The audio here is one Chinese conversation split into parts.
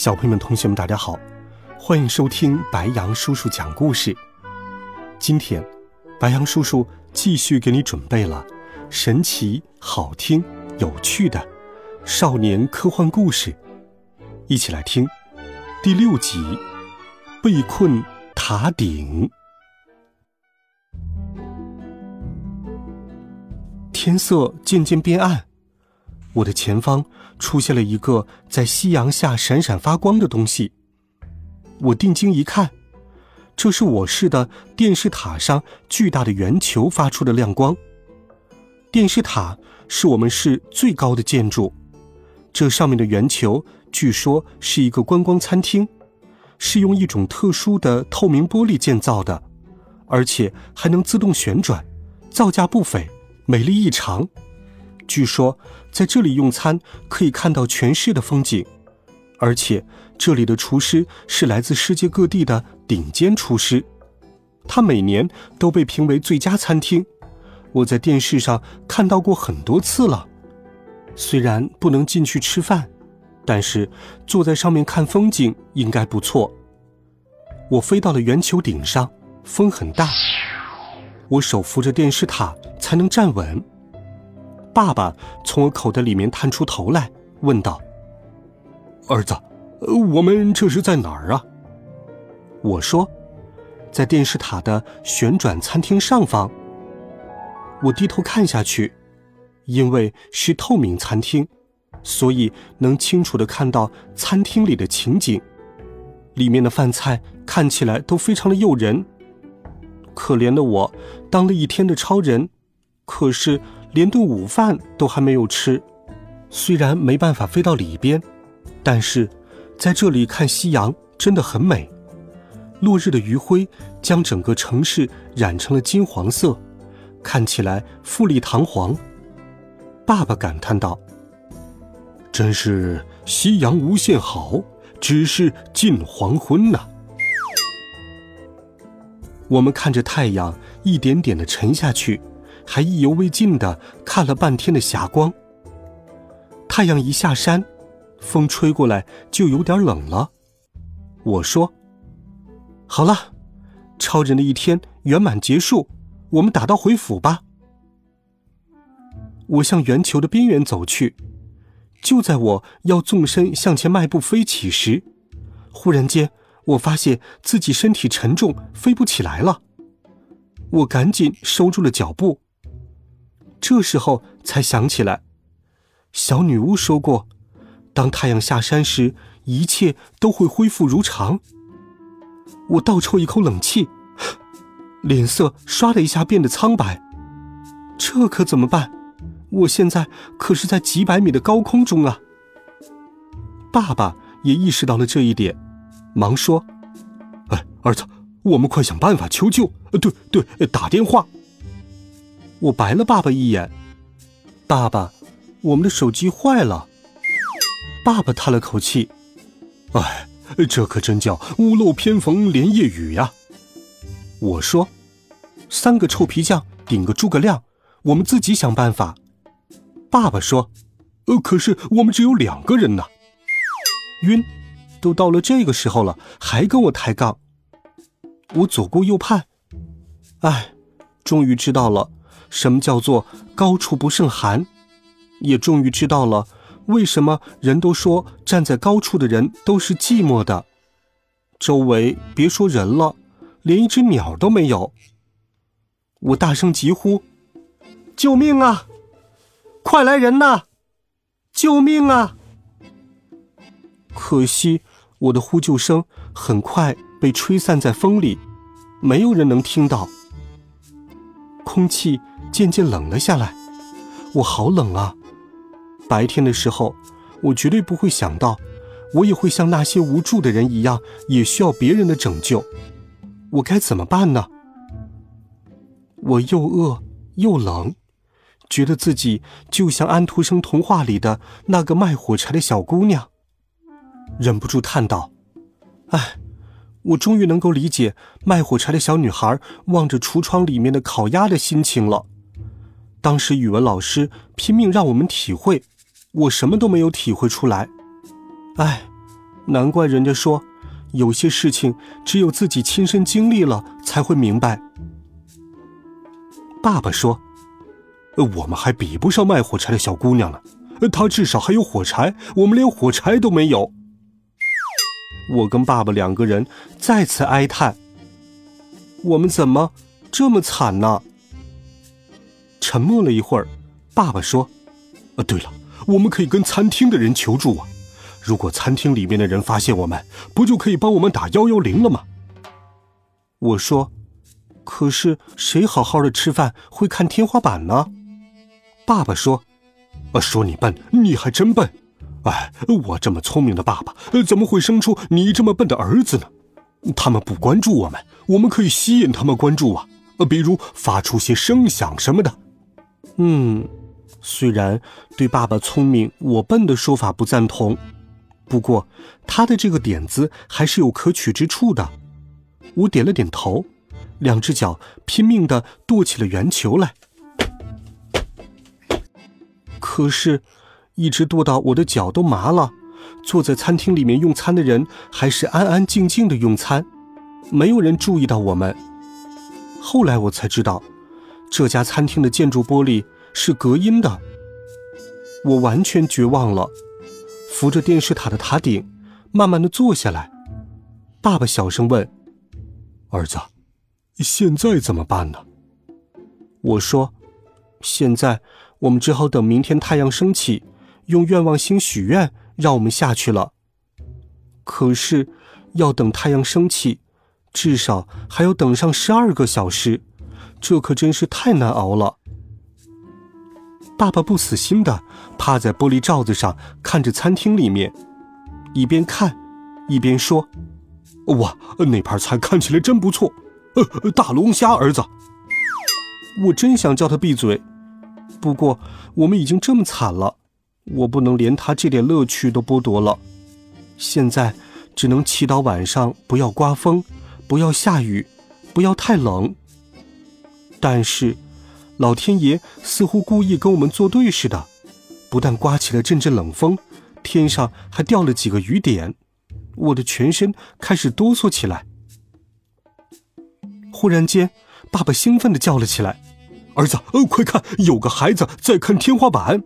小朋友们、同学们，大家好，欢迎收听白羊叔叔讲故事。今天，白羊叔叔继续给你准备了神奇、好听、有趣的少年科幻故事，一起来听第六集《被困塔顶》。天色渐渐变暗。我的前方出现了一个在夕阳下闪闪发光的东西。我定睛一看，这是我市的电视塔上巨大的圆球发出的亮光。电视塔是我们市最高的建筑，这上面的圆球据说是一个观光餐厅，是用一种特殊的透明玻璃建造的，而且还能自动旋转，造价不菲，美丽异常。据说在这里用餐可以看到全市的风景，而且这里的厨师是来自世界各地的顶尖厨师，他每年都被评为最佳餐厅。我在电视上看到过很多次了。虽然不能进去吃饭，但是坐在上面看风景应该不错。我飞到了圆球顶上，风很大，我手扶着电视塔才能站稳。爸爸从我口袋里面探出头来，问道：“儿子，我们这是在哪儿啊？”我说：“在电视塔的旋转餐厅上方。”我低头看下去，因为是透明餐厅，所以能清楚的看到餐厅里的情景。里面的饭菜看起来都非常的诱人。可怜的我，当了一天的超人，可是。连顿午饭都还没有吃，虽然没办法飞到里边，但是在这里看夕阳真的很美。落日的余晖将整个城市染成了金黄色，看起来富丽堂皇。爸爸感叹道：“真是夕阳无限好，只是近黄昏呐。”我们看着太阳一点点的沉下去。还意犹未尽的看了半天的霞光。太阳一下山，风吹过来就有点冷了。我说：“好了，超人的一天圆满结束，我们打道回府吧。”我向圆球的边缘走去，就在我要纵身向前迈步飞起时，忽然间我发现自己身体沉重，飞不起来了。我赶紧收住了脚步。这时候才想起来，小女巫说过，当太阳下山时，一切都会恢复如常。我倒抽一口冷气，脸色唰的一下变得苍白。这可怎么办？我现在可是在几百米的高空中啊！爸爸也意识到了这一点，忙说：“哎，儿子，我们快想办法求救！对对，打电话。”我白了爸爸一眼，爸爸，我们的手机坏了。爸爸叹了口气，哎，这可真叫屋漏偏逢连夜雨呀。我说，三个臭皮匠顶个诸葛亮，我们自己想办法。爸爸说，呃，可是我们只有两个人呢。晕，都到了这个时候了，还跟我抬杠。我左顾右盼，哎，终于知道了。什么叫做高处不胜寒？也终于知道了为什么人都说站在高处的人都是寂寞的。周围别说人了，连一只鸟都没有。我大声疾呼：“救命啊！快来人呐！救命啊！”可惜我的呼救声很快被吹散在风里，没有人能听到。空气。渐渐冷了下来，我好冷啊！白天的时候，我绝对不会想到，我也会像那些无助的人一样，也需要别人的拯救。我该怎么办呢？我又饿又冷，觉得自己就像安徒生童话里的那个卖火柴的小姑娘，忍不住叹道：“哎，我终于能够理解卖火柴的小女孩望着橱窗里面的烤鸭的心情了。当时语文老师拼命让我们体会，我什么都没有体会出来。哎，难怪人家说，有些事情只有自己亲身经历了才会明白。”爸爸说：“我们还比不上卖火柴的小姑娘呢，她至少还有火柴，我们连火柴都没有。”我跟爸爸两个人再次哀叹：“我们怎么这么惨呢？”沉默了一会儿，爸爸说：“啊，对了，我们可以跟餐厅的人求助啊。如果餐厅里面的人发现我们，不就可以帮我们打幺幺零了吗？”我说。可是谁好好的吃饭会看天花板呢？爸爸说：“啊，说你笨，你还真笨。哎，我这么聪明的爸爸，怎么会生出你这么笨的儿子呢？他们不关注我们，我们可以吸引他们关注啊。比如发出些声响什么的。嗯，虽然对爸爸聪明我笨的说法不赞同，不过他的这个点子还是有可取之处的。我点了点头。”两只脚拼命的跺起了圆球来，可是，一直跺到我的脚都麻了。坐在餐厅里面用餐的人还是安安静静的用餐，没有人注意到我们。后来我才知道，这家餐厅的建筑玻璃是隔音的。我完全绝望了，扶着电视塔的塔顶，慢慢的坐下来。爸爸小声问：“儿子。”现在怎么办呢？我说：“现在我们只好等明天太阳升起，用愿望星许愿，让我们下去了。可是要等太阳升起，至少还要等上十二个小时，这可真是太难熬了。”爸爸不死心的趴在玻璃罩子上看着餐厅里面，一边看一边说：“哇，那盘菜看起来真不错。”呃，大龙虾，儿子，我真想叫他闭嘴，不过我们已经这么惨了，我不能连他这点乐趣都剥夺了。现在只能祈祷晚上不要刮风，不要下雨，不要太冷。但是，老天爷似乎故意跟我们作对似的，不但刮起了阵阵冷风，天上还掉了几个雨点，我的全身开始哆嗦起来。忽然间，爸爸兴奋地叫了起来：“儿子，呃，快看，有个孩子在看天花板！”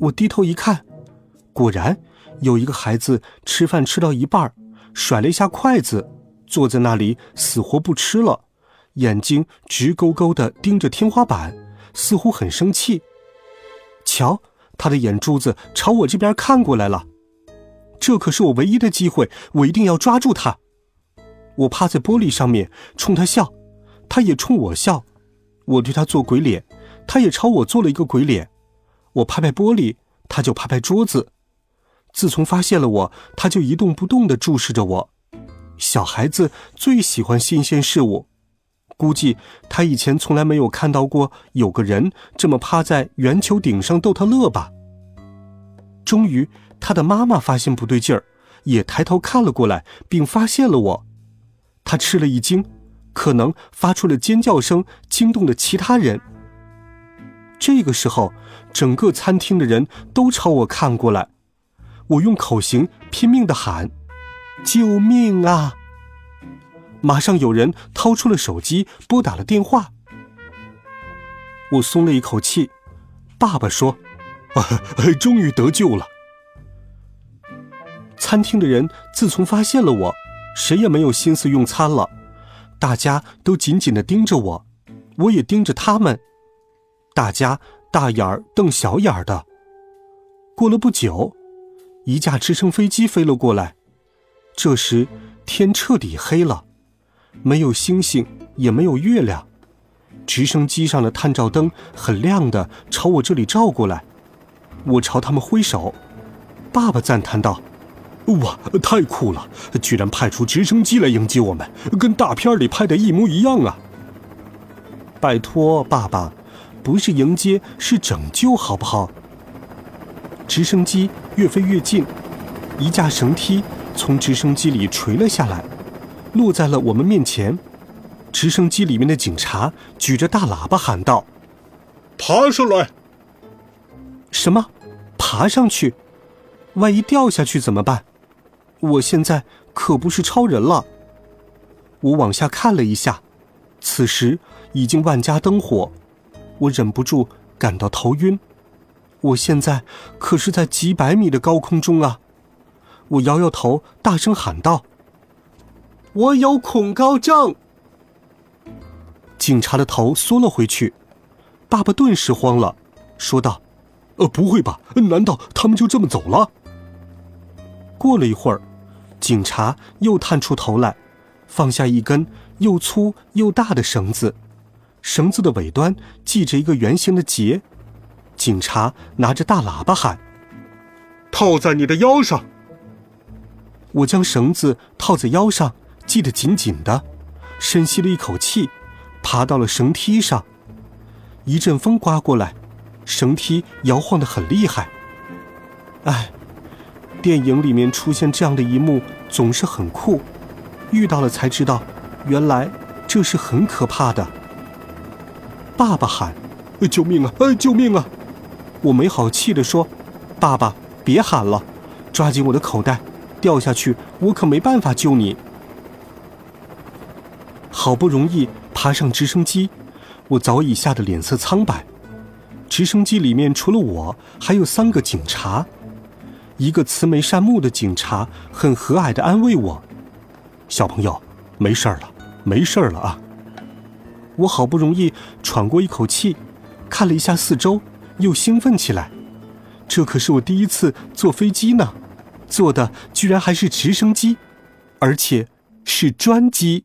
我低头一看，果然有一个孩子吃饭吃到一半，甩了一下筷子，坐在那里死活不吃了，眼睛直勾勾地盯着天花板，似乎很生气。瞧，他的眼珠子朝我这边看过来了，这可是我唯一的机会，我一定要抓住他。我趴在玻璃上面冲他笑，他也冲我笑。我对他做鬼脸，他也朝我做了一个鬼脸。我拍拍玻璃，他就拍拍桌子。自从发现了我，他就一动不动地注视着我。小孩子最喜欢新鲜事物，估计他以前从来没有看到过有个人这么趴在圆球顶上逗他乐吧。终于，他的妈妈发现不对劲儿，也抬头看了过来，并发现了我。他吃了一惊，可能发出了尖叫声，惊动了其他人。这个时候，整个餐厅的人都朝我看过来，我用口型拼命的喊：“救命啊！”马上有人掏出了手机，拨打了电话。我松了一口气。爸爸说：“啊终于得救了。”餐厅的人自从发现了我。谁也没有心思用餐了，大家都紧紧地盯着我，我也盯着他们，大家大眼儿瞪小眼儿的。过了不久，一架直升飞机飞了过来，这时天彻底黑了，没有星星，也没有月亮，直升机上的探照灯很亮的朝我这里照过来，我朝他们挥手，爸爸赞叹道：“哇，太酷了！居然派出直升机来迎接我们，跟大片里拍的一模一样啊！”拜托，爸爸，不是迎接，是拯救，好不好？直升机越飞越近，一架绳梯从直升机里垂了下来，落在了我们面前。直升机里面的警察举着大喇叭喊道：“爬上来！”什么？爬上去？万一掉下去怎么办？我现在可不是超人了。我往下看了一下，此时已经万家灯火，我忍不住感到头晕。我现在可是在几百米的高空中啊！我摇摇头，大声喊道：“我有恐高症。”警察的头缩了回去，爸爸顿时慌了，说道：“呃，不会吧？难道他们就这么走了？”过了一会儿，警察又探出头来，放下一根又粗又大的绳子，绳子的尾端系着一个圆形的结。警察拿着大喇叭喊：“套在你的腰上！”我将绳子套在腰上，系得紧紧的，深吸了一口气。爬到了绳梯上，一阵风刮过来，绳梯摇晃得很厉害。哎，电影里面出现这样的一幕总是很酷，遇到了才知道，原来这是很可怕的。爸爸喊：“救命啊！哎，救命啊！”我没好气地说：“爸爸，别喊了，抓紧我的口袋，掉下去我可没办法救你。”好不容易。爬上直升机，我早已吓得脸色苍白。直升机里面除了我，还有三个警察。一个慈眉善目的警察很和蔼的安慰我：“小朋友，没事了，没事了啊。”我好不容易喘过一口气，看了一下四周，又兴奋起来。这可是我第一次坐飞机呢，坐的居然还是直升机，而且是专机。